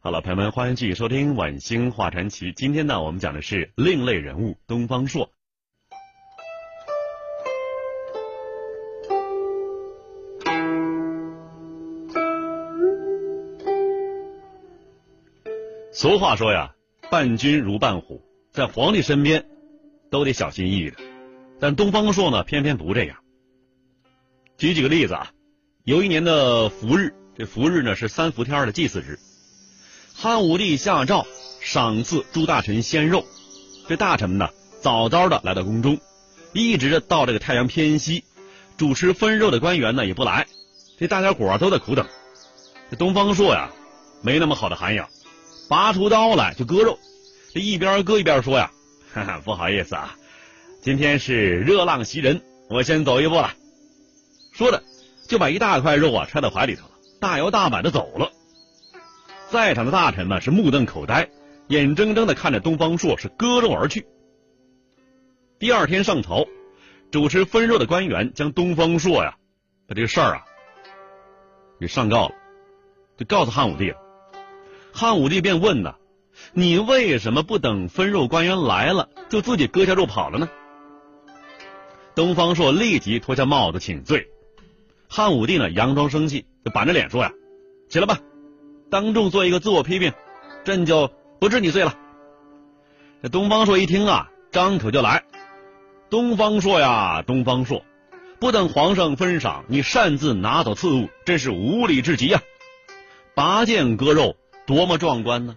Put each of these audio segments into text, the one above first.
好了，朋友们，欢迎继续收听《晚星画传奇》。今天呢，我们讲的是另类人物东方朔。俗话说呀，伴君如伴虎，在皇帝身边都得小心翼翼的。但东方朔呢，偏偏不这样。举几个例子啊，有一年的伏日，这伏日呢是三伏天的祭祀日。汉武帝下诏赏赐诸大臣鲜肉，这大臣们呢早早的来到宫中，一直到这个太阳偏西，主持分肉的官员呢也不来，这大家伙都在苦等。这东方朔呀，没那么好的涵养。拔出刀来就割肉，这一边割一边说呀：“哈哈，不好意思啊，今天是热浪袭人，我先走一步了。”说着就把一大块肉啊揣到怀里头了，大摇大摆的走了。在场的大臣们是目瞪口呆，眼睁睁的看着东方朔是割肉而去。第二天上朝，主持分肉的官员将东方朔呀把这个事儿啊给上告了，就告诉汉武帝了。汉武帝便问呢：“你为什么不等分肉官员来了，就自己割下肉跑了呢？”东方朔立即脱下帽子请罪。汉武帝呢，佯装生气，就板着脸说：“呀，起来吧，当众做一个自我批评，朕就不治你罪了。”这东方朔一听啊，张口就来：“东方朔呀，东方朔，不等皇上分赏，你擅自拿走赐物，真是无礼至极呀！拔剑割肉。”多么壮观呢！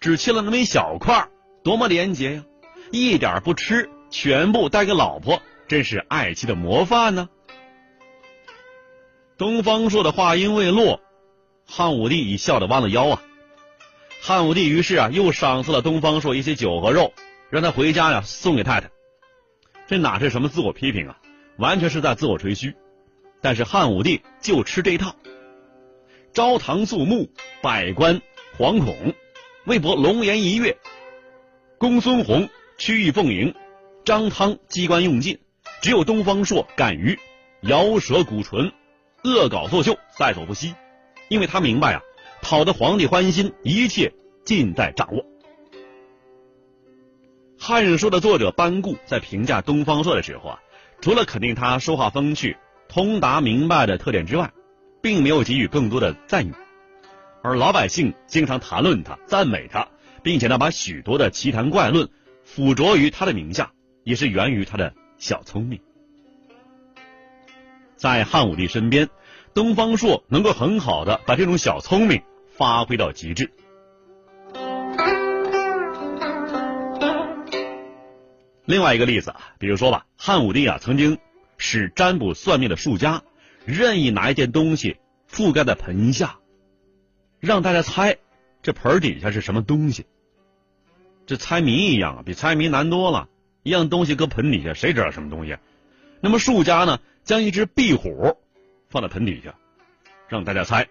只切了那么一小块，多么廉洁呀！一点不吃，全部带给老婆，真是爱妻的模范呢。东方朔的话音未落，汉武帝已笑得弯了腰啊。汉武帝于是啊，又赏赐了东方朔一些酒和肉，让他回家呀送给太太。这哪是什么自我批评啊？完全是在自我吹嘘。但是汉武帝就吃这一套，朝堂肃穆，百官。惶恐，魏博龙颜一跃，公孙弘屈意奉迎，张汤机关用尽，只有东方朔敢于摇舌鼓唇，恶搞作秀，在所不惜。因为他明白啊，讨得皇帝欢心，一切尽在掌握。《汉书》的作者班固在评价东方朔的时候啊，除了肯定他说话风趣、通达明白的特点之外，并没有给予更多的赞誉。而老百姓经常谈论他、赞美他，并且呢把许多的奇谈怪论附着于他的名下，也是源于他的小聪明。在汉武帝身边，东方朔能够很好的把这种小聪明发挥到极致。另外一个例子啊，比如说吧，汉武帝啊曾经使占卜算命的术家任意拿一件东西覆盖在盆下。让大家猜，这盆底下是什么东西？这猜谜一样啊，比猜谜难多了。一样东西搁盆底下，谁知道什么东西？那么术家呢，将一只壁虎放在盆底下，让大家猜，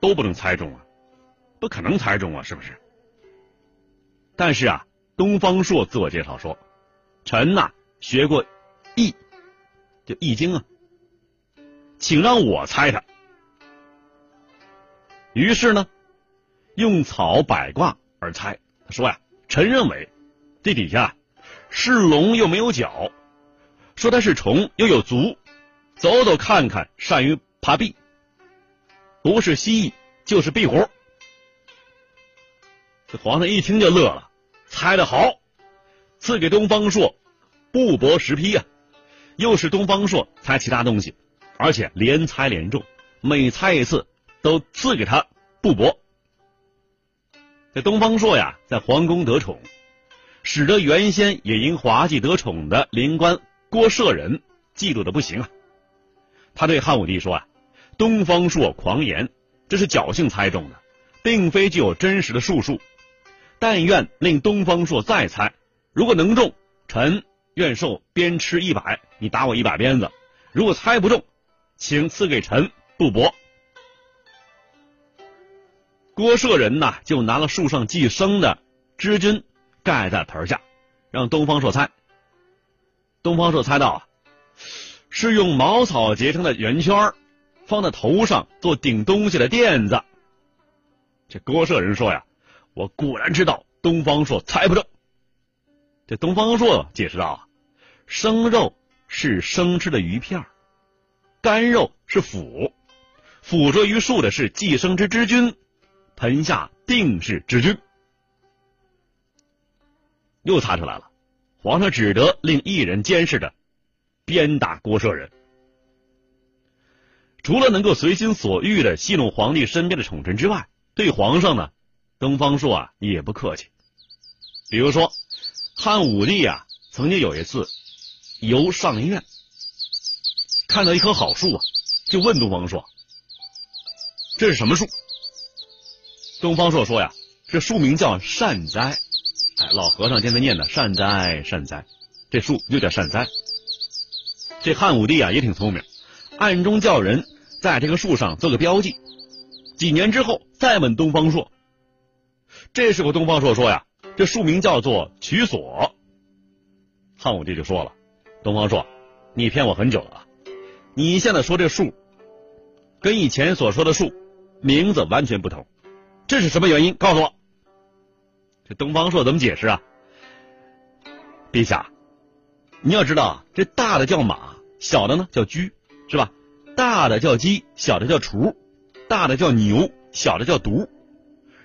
都不能猜中啊，不可能猜中啊，是不是？但是啊，东方朔自我介绍说：“臣呐，学过易，就易经啊，请让我猜它。”于是呢，用草摆卦而猜。他说呀：“臣认为这底下是龙又没有脚，说它是虫又有足，走走看看善于爬壁，不是蜥蜴就是壁虎。”这皇上一听就乐了，猜得好，赐给东方朔布帛十匹啊！又是东方朔猜其他东西，而且连猜连中，每猜一次。都赐给他布帛。这东方朔呀，在皇宫得宠，使得原先也因滑稽得宠的灵官郭舍人嫉妒的不行啊。他对汉武帝说啊：“东方朔狂言，这是侥幸猜中的，并非具有真实的术数。但愿令东方朔再猜，如果能中，臣愿受鞭笞一百，你打我一百鞭子；如果猜不中，请赐给臣布帛。郭舍人呐，就拿了树上寄生的知菌盖在盆下，让东方朔猜。东方朔猜到啊，是用茅草结成的圆圈儿放在头上做顶东西的垫子。这郭舍人说呀，我果然知道东方朔猜不中。这东方朔解释道，生肉是生吃的鱼片干肉是腐，腐着于树的是寄生之之菌。盆下定是之君，又猜出来了。皇上只得令一人监视着，鞭打郭舍人。除了能够随心所欲的戏弄皇帝身边的宠臣之外，对皇上呢，东方朔啊也不客气。比如说，汉武帝啊曾经有一次游上林苑，看到一棵好树啊，就问东方朔：“这是什么树？”东方朔说呀，这树名叫善哉，哎，老和尚见他念的善哉善哉，这树就叫善哉。这汉武帝啊也挺聪明，暗中叫人在这个树上做个标记。几年之后再问东方朔，这时候东方朔说呀，这树名叫做曲所。汉武帝就说了，东方朔，你骗我很久了，你现在说这树跟以前所说的树名字完全不同。这是什么原因？告诉我。这东方朔怎么解释啊？陛下，你要知道啊，这大的叫马，小的呢叫驹，是吧？大的叫鸡，小的叫雏；大的叫牛，小的叫犊。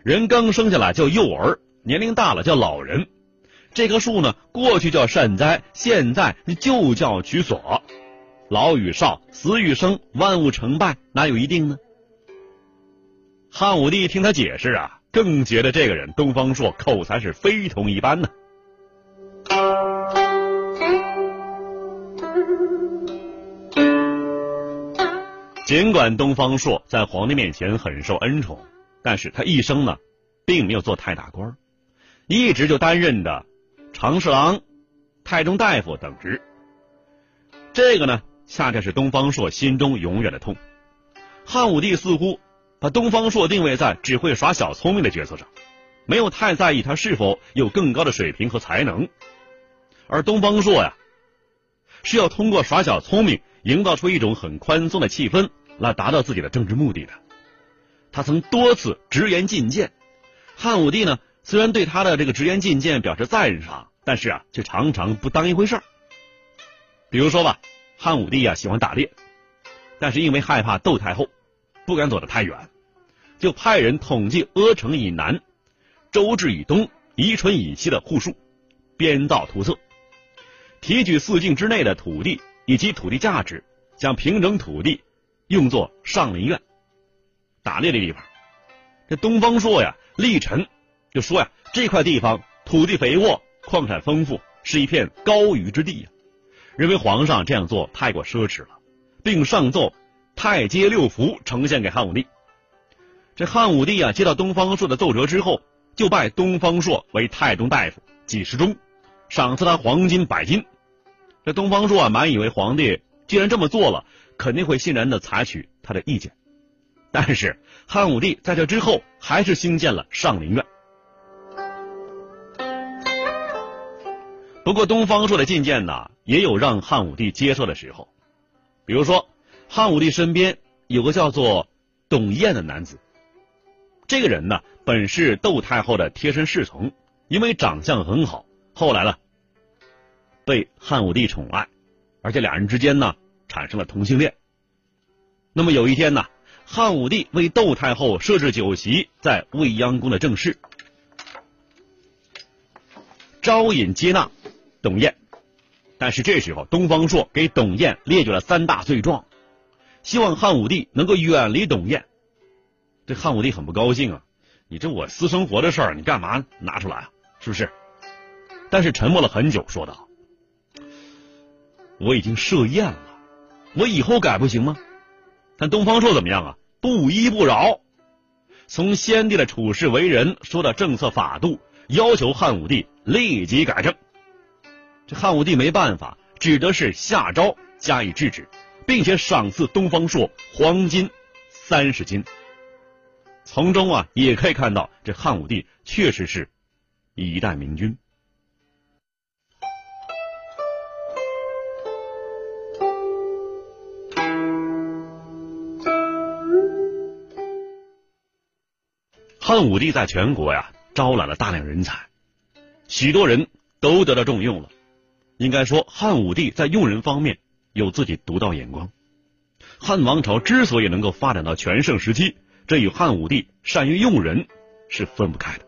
人刚生下来叫幼儿，年龄大了叫老人。这棵树呢，过去叫善哉，现在就叫取所。老与少，死与生，万物成败，哪有一定呢？汉武帝听他解释啊，更觉得这个人东方朔口才是非同一般呢。尽管东方朔在皇帝面前很受恩宠，但是他一生呢，并没有做太大官，一直就担任着常侍郎、太中大夫等职。这个呢，恰恰是东方朔心中永远的痛。汉武帝似乎。把东方朔定位在只会耍小聪明的角色上，没有太在意他是否有更高的水平和才能。而东方朔呀，是要通过耍小聪明，营造出一种很宽松的气氛，来达到自己的政治目的的。他曾多次直言进谏，汉武帝呢，虽然对他的这个直言进谏表示赞赏，但是啊，却常常不当一回事儿。比如说吧，汉武帝啊喜欢打猎，但是因为害怕窦太后。不敢走得太远，就派人统计阿城以南、周至以东、宜春以西的户数，编造图册，提取四境之内的土地以及土地价值，将平整土地用作上林苑打猎的地方。这东方朔呀，立臣就说呀，这块地方土地肥沃，矿产丰富，是一片高于之地呀，认为皇上这样做太过奢侈了，并上奏。太阶六福呈现给汉武帝。这汉武帝啊，接到东方朔的奏折之后，就拜东方朔为太中大夫、给事中，赏赐他黄金百斤。这东方朔啊，满以为皇帝既然这么做了，肯定会欣然的采取他的意见。但是汉武帝在这之后，还是兴建了上林苑。不过东方朔的进谏呢，也有让汉武帝接受的时候，比如说。汉武帝身边有个叫做董彦的男子，这个人呢本是窦太后的贴身侍从，因为长相很好，后来呢被汉武帝宠爱，而且俩人之间呢产生了同性恋。那么有一天呢，汉武帝为窦太后设置酒席，在未央宫的正室，招引接纳董彦，但是这时候东方朔给董彦列举了三大罪状。希望汉武帝能够远离董彦，这汉武帝很不高兴啊！你这我私生活的事儿，你干嘛拿出来啊？是不是？但是沉默了很久，说道：“我已经设宴了，我以后改不行吗？”但东方朔怎么样啊？不依不饶，从先帝的处事为人说到政策法度，要求汉武帝立即改正。这汉武帝没办法，只得是下诏加以制止，并且赏赐东方朔黄金三十斤。从中啊，也可以看到这汉武帝确实是一代明君。汉武帝在全国呀招揽了大量人才，许多人都得到重用了。应该说，汉武帝在用人方面有自己独到眼光。汉王朝之所以能够发展到全盛时期，这与汉武帝善于用人是分不开的。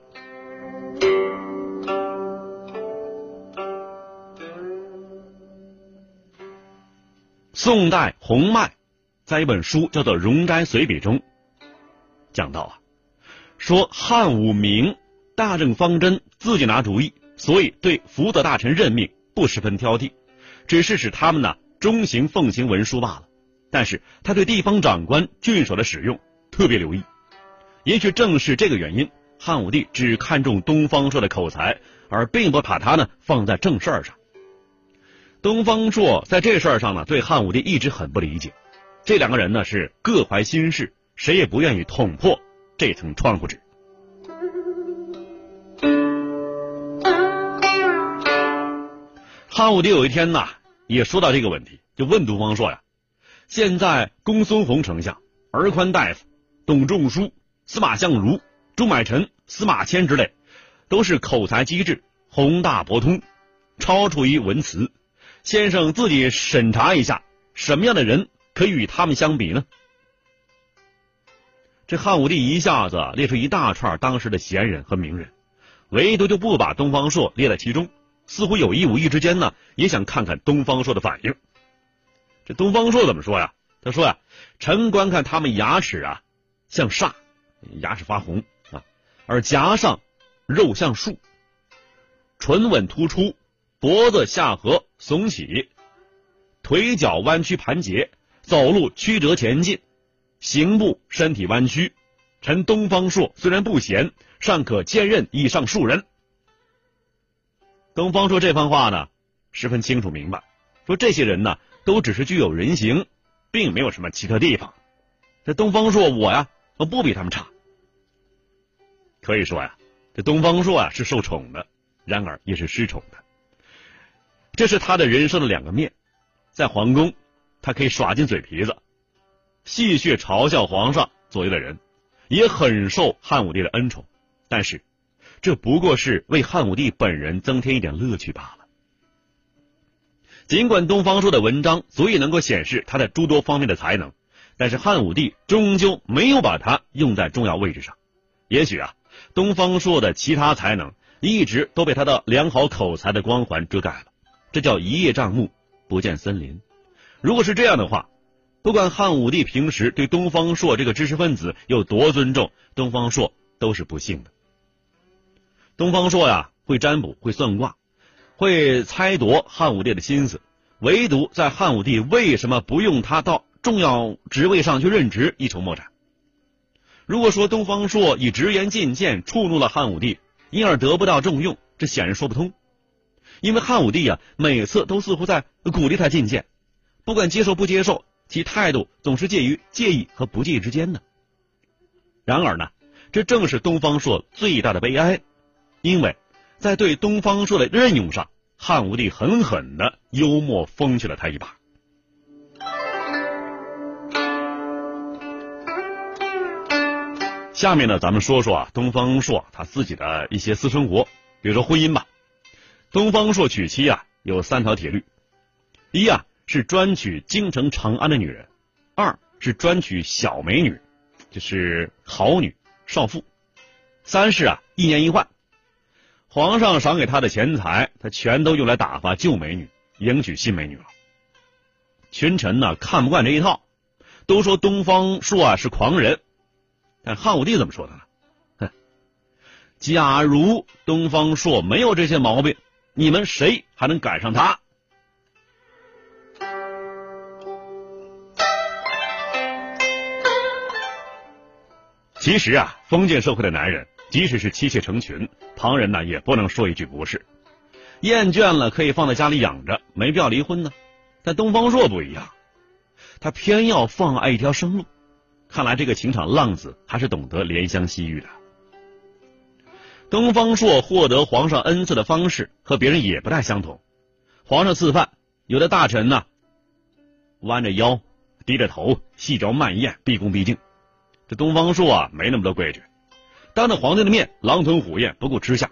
宋代洪迈在一本书叫做《容斋随笔》中讲到啊。说汉武明大政方针自己拿主意，所以对福德大臣任命不十分挑剔，只是使他们呢忠行奉行文书罢了。但是他对地方长官郡守的使用特别留意，也许正是这个原因，汉武帝只看重东方朔的口才，而并不把他呢放在正事儿上。东方朔在这事儿上呢对汉武帝一直很不理解，这两个人呢是各怀心事，谁也不愿意捅破。这层窗户纸。汉武帝有一天呐，也说到这个问题，就问东方朔呀：“现在公孙弘丞相、儿宽大夫、董仲舒、司马相如、朱买臣、司马迁之类，都是口才机智、宏大博通，超出于文辞。先生自己审查一下，什么样的人可以与他们相比呢？”这汉武帝一下子列出一大串当时的贤人和名人，唯独就不把东方朔列在其中，似乎有意无意之间呢，也想看看东方朔的反应。这东方朔怎么说呀？他说呀：“臣观看他们牙齿啊，像煞，牙齿发红啊，而颊上肉像树，唇吻突出，脖子下颌耸起，腿脚弯曲盘结，走路曲折前进。”刑部身体弯曲，臣东方朔虽然不贤，尚可兼任以上数人。东方朔这番话呢，十分清楚明白，说这些人呢，都只是具有人形，并没有什么奇特地方。这东方朔我呀，我不比他们差。可以说呀，这东方朔啊是受宠的，然而也是失宠的。这是他的人生的两个面，在皇宫，他可以耍尽嘴皮子。戏谑嘲笑皇上左右的人，也很受汉武帝的恩宠，但是这不过是为汉武帝本人增添一点乐趣罢了。尽管东方朔的文章足以能够显示他在诸多方面的才能，但是汉武帝终究没有把他用在重要位置上。也许啊，东方朔的其他才能一直都被他的良好口才的光环遮盖了，这叫一叶障目，不见森林。如果是这样的话，不管汉武帝平时对东方朔这个知识分子有多尊重，东方朔都是不幸的。东方朔呀，会占卜，会算卦，会猜度汉武帝的心思，唯独在汉武帝为什么不用他到重要职位上去任职一筹莫展。如果说东方朔以直言进谏触怒了汉武帝，因而得不到重用，这显然说不通。因为汉武帝呀，每次都似乎在鼓励他进谏，不管接受不接受。其态度总是介于介意和不介意之间的。然而呢，这正是东方朔最大的悲哀，因为在对东方朔的任用上，汉武帝狠狠的幽默风趣了他一把。下面呢，咱们说说啊，东方朔他自己的一些私生活，比如说婚姻吧。东方朔娶妻啊，有三条铁律：一啊。是专娶京城长安的女人，二是专娶小美女，就是好女少妇，三是啊一年一换，皇上赏给他的钱财，他全都用来打发旧美女，迎娶新美女了。群臣呢看不惯这一套，都说东方朔啊是狂人，但汉武帝怎么说的呢？哼，假如东方朔没有这些毛病，你们谁还能赶上他？其实啊，封建社会的男人，即使是妻妾成群，旁人呢也不能说一句不是。厌倦了可以放在家里养着，没必要离婚呢。但东方朔不一样，他偏要放爱一条生路。看来这个情场浪子还是懂得怜香惜玉的。东方朔获得皇上恩赐的方式和别人也不太相同。皇上赐饭，有的大臣呢弯着腰、低着头，细嚼慢咽，毕恭毕敬。这东方朔啊，没那么多规矩，当着皇帝的面狼吞虎咽，不顾吃下。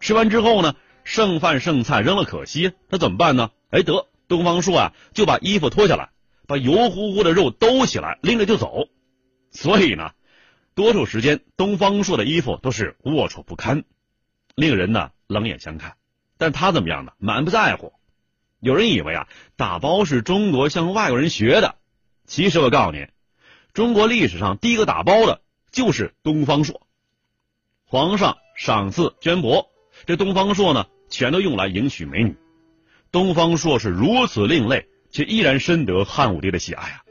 吃完之后呢，剩饭剩菜扔了可惜，那怎么办呢？哎，得东方朔啊，就把衣服脱下来，把油乎乎的肉兜起来，拎着就走。所以呢，多数时间东方朔的衣服都是龌龊不堪，令人呢冷眼相看。但他怎么样呢？满不在乎。有人以为啊，打包是中国向外国人学的，其实我告诉你，中国历史上第一个打包的就是东方朔。皇上赏赐绢帛，这东方朔呢，全都用来迎娶美女。东方朔是如此另类，却依然深得汉武帝的喜爱啊。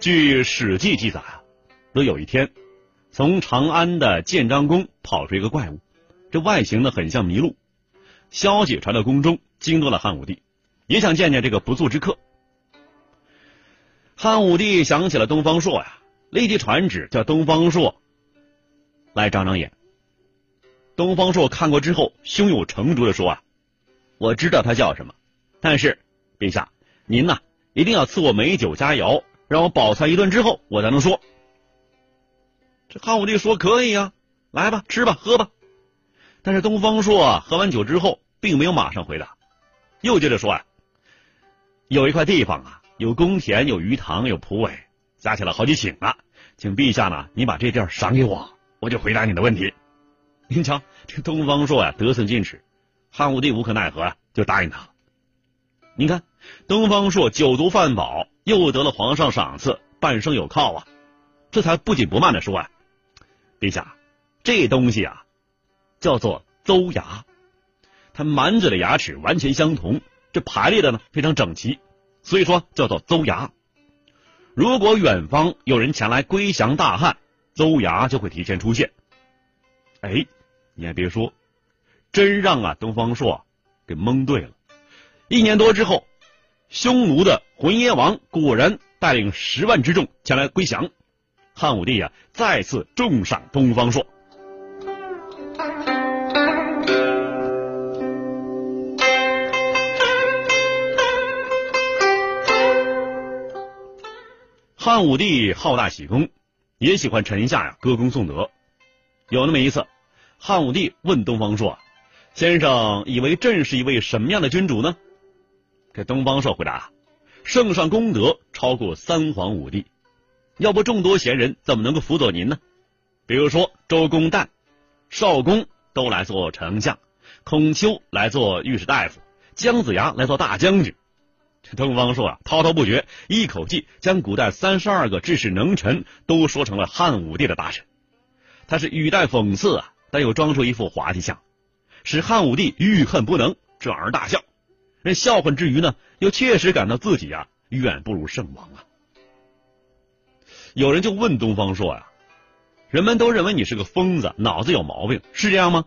据《史记》记载，说有一天，从长安的建章宫跑出一个怪物，这外形呢很像麋鹿。消息传到宫中，惊动了汉武帝，也想见见这个不速之客。汉武帝想起了东方朔呀，立即传旨叫东方朔来长长眼。东方朔看过之后，胸有成竹的说啊：“我知道他叫什么，但是陛下您呐，一定要赐我美酒佳肴。”让我饱餐一顿之后，我才能说。这汉武帝说可以呀，来吧，吃吧，喝吧。但是东方朔，喝完酒之后，并没有马上回答，又接着说啊，有一块地方啊，有公田，有鱼塘，有蒲苇，加起来好几顷啊，请陛下呢，你把这地儿赏给我，我就回答你的问题。您瞧，这东方朔呀，得寸进尺，汉武帝无可奈何啊，就答应他了。您看，东方朔酒足饭饱。又得了皇上赏赐，半生有靠啊！这才不紧不慢的说啊：“陛下，这东西啊，叫做邹牙，它满嘴的牙齿完全相同，这排列的呢非常整齐，所以说叫做邹牙。如果远方有人前来归降大汉，邹牙就会提前出现。哎，你还别说，真让啊东方朔给蒙对了。一年多之后。”匈奴的浑邪王果然带领十万之众前来归降，汉武帝呀再次重赏东方朔。汉武帝好大喜功，也喜欢臣下呀歌功颂德。有那么一次，汉武帝问东方朔：“先生以为朕是一位什么样的君主呢？”这东方朔回答：“圣上功德超过三皇五帝，要不众多贤人怎么能够辅佐您呢？比如说周公旦、少公都来做丞相，孔丘来做御史大夫，姜子牙来做大将军。这东方朔啊，滔滔不绝，一口气将古代三十二个治世能臣都说成了汉武帝的大臣。他是语带讽刺啊，但又装出一副滑稽相，使汉武帝欲恨不能，转而大笑。”那笑话之余呢，又确实感到自己啊远不如圣王啊。有人就问东方朔呀：“人们都认为你是个疯子，脑子有毛病，是这样吗？”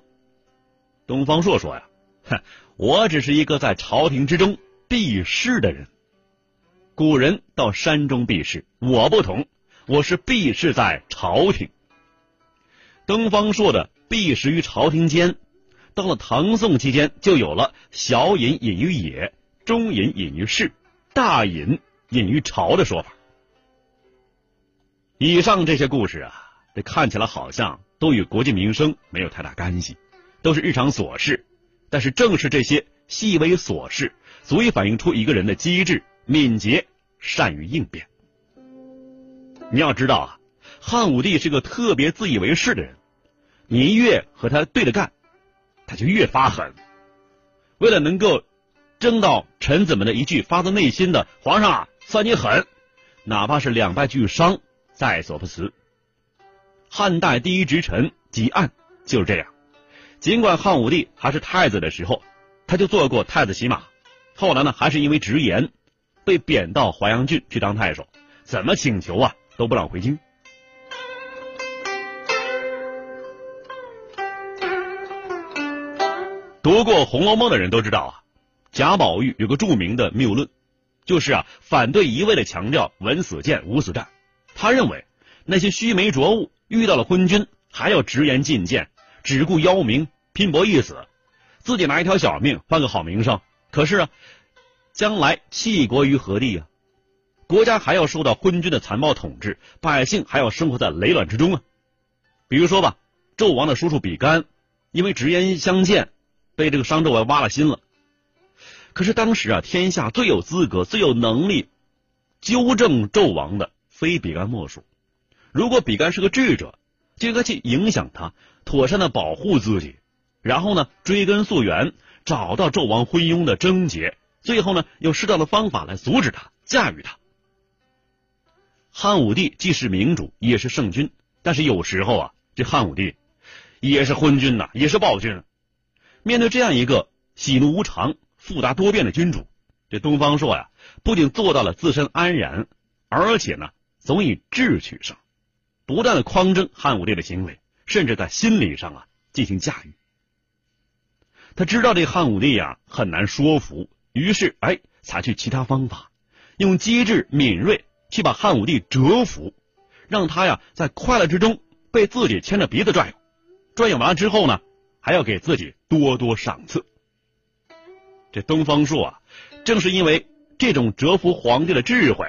东方朔说：“呀，哼，我只是一个在朝廷之中避世的人。古人到山中避世，我不同，我是避世在朝廷。东方朔的避世于朝廷间。”到了唐宋期间，就有了小隐隐于野，中隐隐于市，大隐隐于朝的说法。以上这些故事啊，这看起来好像都与国计民生没有太大干系，都是日常琐事。但是正是这些细微琐事，足以反映出一个人的机智、敏捷、善于应变。你要知道啊，汉武帝是个特别自以为是的人，你越和他对着干。他就越发狠，为了能够争到臣子们的一句发自内心的“皇上啊，算你狠”，哪怕是两败俱伤，在所不辞。汉代第一直臣汲黯就是这样。尽管汉武帝还是太子的时候，他就做过太子骑马，后来呢，还是因为直言，被贬到淮阳郡去当太守，怎么请求啊都不让回京。读过《红楼梦》的人都知道啊，贾宝玉有个著名的谬论，就是啊反对一味的强调文死谏武死战。他认为那些须眉浊物遇到了昏君，还要直言进谏，只顾邀名拼搏一死，自己拿一条小命换个好名声。可是啊，将来弃国于何地啊？国家还要受到昏君的残暴统治，百姓还要生活在雷卵之中啊。比如说吧，纣王的叔叔比干，因为直言相见。被这个商纣王挖了心了，可是当时啊，天下最有资格、最有能力纠正纣王的，非比干莫属。如果比干是个智者，就应该去影响他，妥善的保护自己，然后呢，追根溯源，找到纣王昏庸的症结，最后呢，用适当的方法来阻止他、驾驭他。汉武帝既是明主，也是圣君，但是有时候啊，这汉武帝也是昏君呐，也是暴君。面对这样一个喜怒无常、复杂多变的君主，这东方朔呀，不仅做到了自身安然，而且呢，总以智取胜，不断的匡正汉武帝的行为，甚至在心理上啊进行驾驭。他知道这汉武帝呀很难说服，于是哎，采取其他方法，用机智敏锐去把汉武帝折服，让他呀在快乐之中被自己牵着鼻子转悠，转悠完了之后呢。还要给自己多多赏赐。这东方朔啊，正是因为这种折服皇帝的智慧，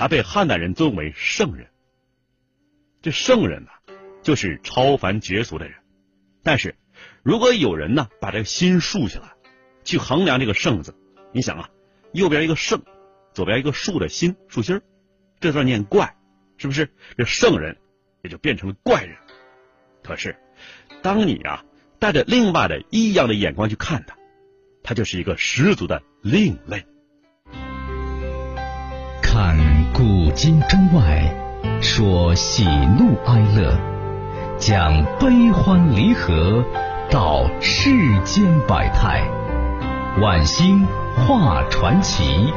他被汉代人尊为圣人。这圣人呢，就是超凡绝俗的人。但是，如果有人呢，把这个心竖起来，去衡量这个圣字，你想啊，右边一个圣，左边一个竖的心，竖心，这字念怪，是不是？这圣人也就变成了怪人。可是。当你啊带着另外的异样的眼光去看他，他就是一个十足的另类。看古今中外，说喜怒哀乐，讲悲欢离合，道世间百态，晚星画传奇。